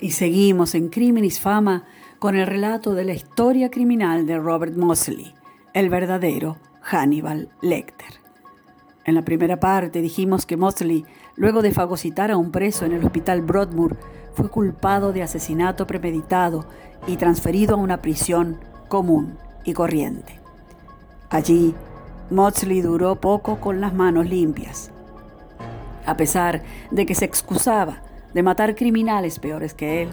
Y seguimos en Criminis Fama con el relato de la historia criminal de Robert Mosley, el verdadero Hannibal Lecter. En la primera parte dijimos que Mosley, luego de fagocitar a un preso en el hospital Broadmoor, fue culpado de asesinato premeditado y transferido a una prisión común y corriente. Allí, Mosley duró poco con las manos limpias. A pesar de que se excusaba de matar criminales peores que él,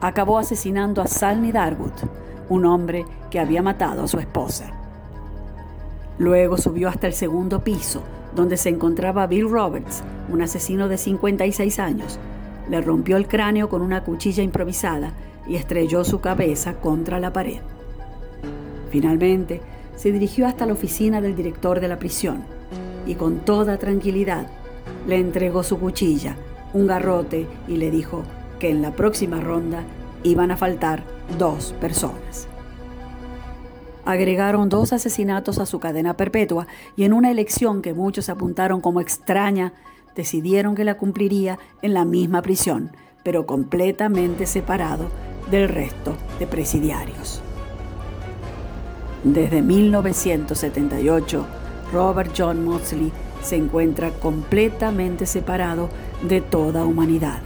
acabó asesinando a Salny Darwood, un hombre que había matado a su esposa. Luego subió hasta el segundo piso, donde se encontraba Bill Roberts, un asesino de 56 años. Le rompió el cráneo con una cuchilla improvisada y estrelló su cabeza contra la pared. Finalmente, se dirigió hasta la oficina del director de la prisión y con toda tranquilidad le entregó su cuchilla un garrote y le dijo que en la próxima ronda iban a faltar dos personas. Agregaron dos asesinatos a su cadena perpetua y en una elección que muchos apuntaron como extraña, decidieron que la cumpliría en la misma prisión, pero completamente separado del resto de presidiarios. Desde 1978, Robert John Mosley se encuentra completamente separado de toda humanidad.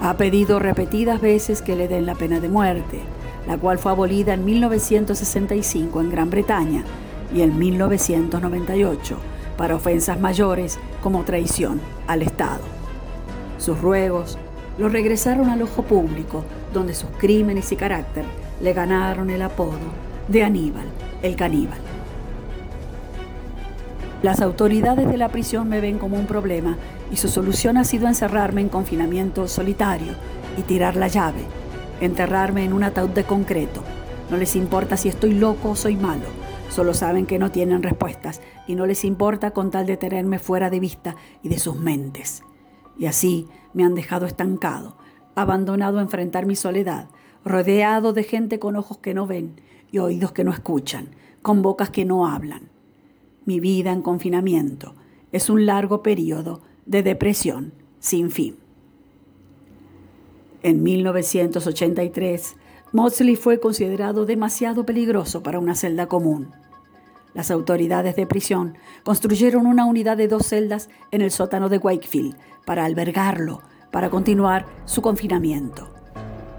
Ha pedido repetidas veces que le den la pena de muerte, la cual fue abolida en 1965 en Gran Bretaña y en 1998 para ofensas mayores como traición al Estado. Sus ruegos lo regresaron al ojo público, donde sus crímenes y carácter le ganaron el apodo de Aníbal el caníbal. Las autoridades de la prisión me ven como un problema y su solución ha sido encerrarme en confinamiento solitario y tirar la llave, enterrarme en un ataúd de concreto. No les importa si estoy loco o soy malo, solo saben que no tienen respuestas y no les importa con tal de tenerme fuera de vista y de sus mentes. Y así me han dejado estancado, abandonado a enfrentar mi soledad, rodeado de gente con ojos que no ven y oídos que no escuchan, con bocas que no hablan mi vida en confinamiento es un largo periodo de depresión sin fin. En 1983, Mosley fue considerado demasiado peligroso para una celda común. Las autoridades de prisión construyeron una unidad de dos celdas en el sótano de Wakefield para albergarlo, para continuar su confinamiento.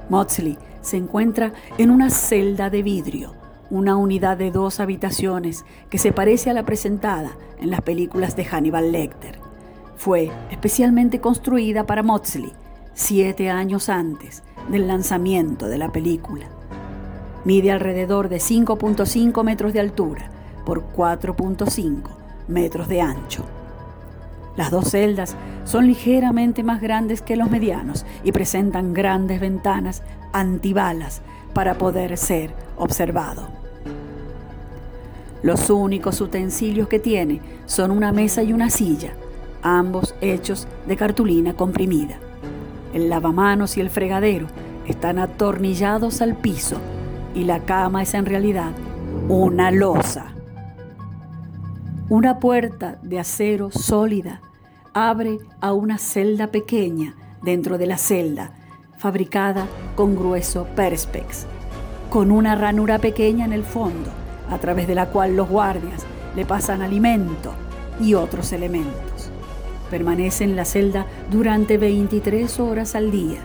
Mosley se encuentra en una celda de vidrio una unidad de dos habitaciones que se parece a la presentada en las películas de Hannibal Lecter. Fue especialmente construida para Motley siete años antes del lanzamiento de la película. Mide alrededor de 5.5 metros de altura por 4.5 metros de ancho. Las dos celdas son ligeramente más grandes que los medianos y presentan grandes ventanas antibalas para poder ser observado. Los únicos utensilios que tiene son una mesa y una silla, ambos hechos de cartulina comprimida. El lavamanos y el fregadero están atornillados al piso y la cama es en realidad una losa. Una puerta de acero sólida abre a una celda pequeña dentro de la celda, fabricada con grueso perspex, con una ranura pequeña en el fondo a través de la cual los guardias le pasan alimento y otros elementos. Permanece en la celda durante 23 horas al día.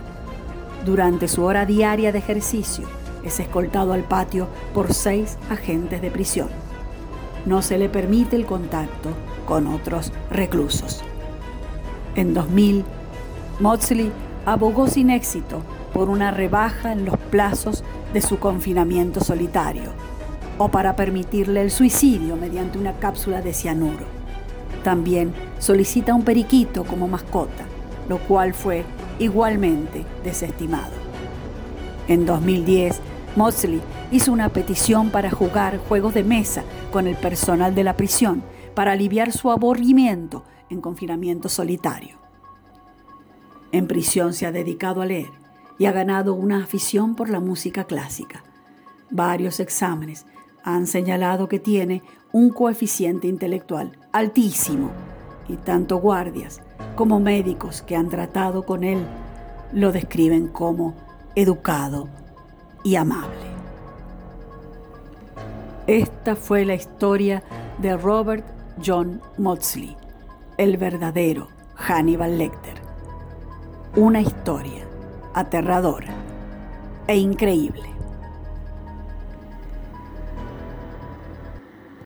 Durante su hora diaria de ejercicio es escoltado al patio por seis agentes de prisión. No se le permite el contacto con otros reclusos. En 2000, Motley abogó sin éxito por una rebaja en los plazos de su confinamiento solitario o para permitirle el suicidio mediante una cápsula de cianuro. También solicita un periquito como mascota, lo cual fue igualmente desestimado. En 2010, Mosley hizo una petición para jugar juegos de mesa con el personal de la prisión para aliviar su aburrimiento en confinamiento solitario. En prisión se ha dedicado a leer y ha ganado una afición por la música clásica. Varios exámenes han señalado que tiene un coeficiente intelectual altísimo y tanto guardias como médicos que han tratado con él lo describen como educado y amable. Esta fue la historia de Robert John Maudsley, el verdadero Hannibal Lecter. Una historia aterradora e increíble.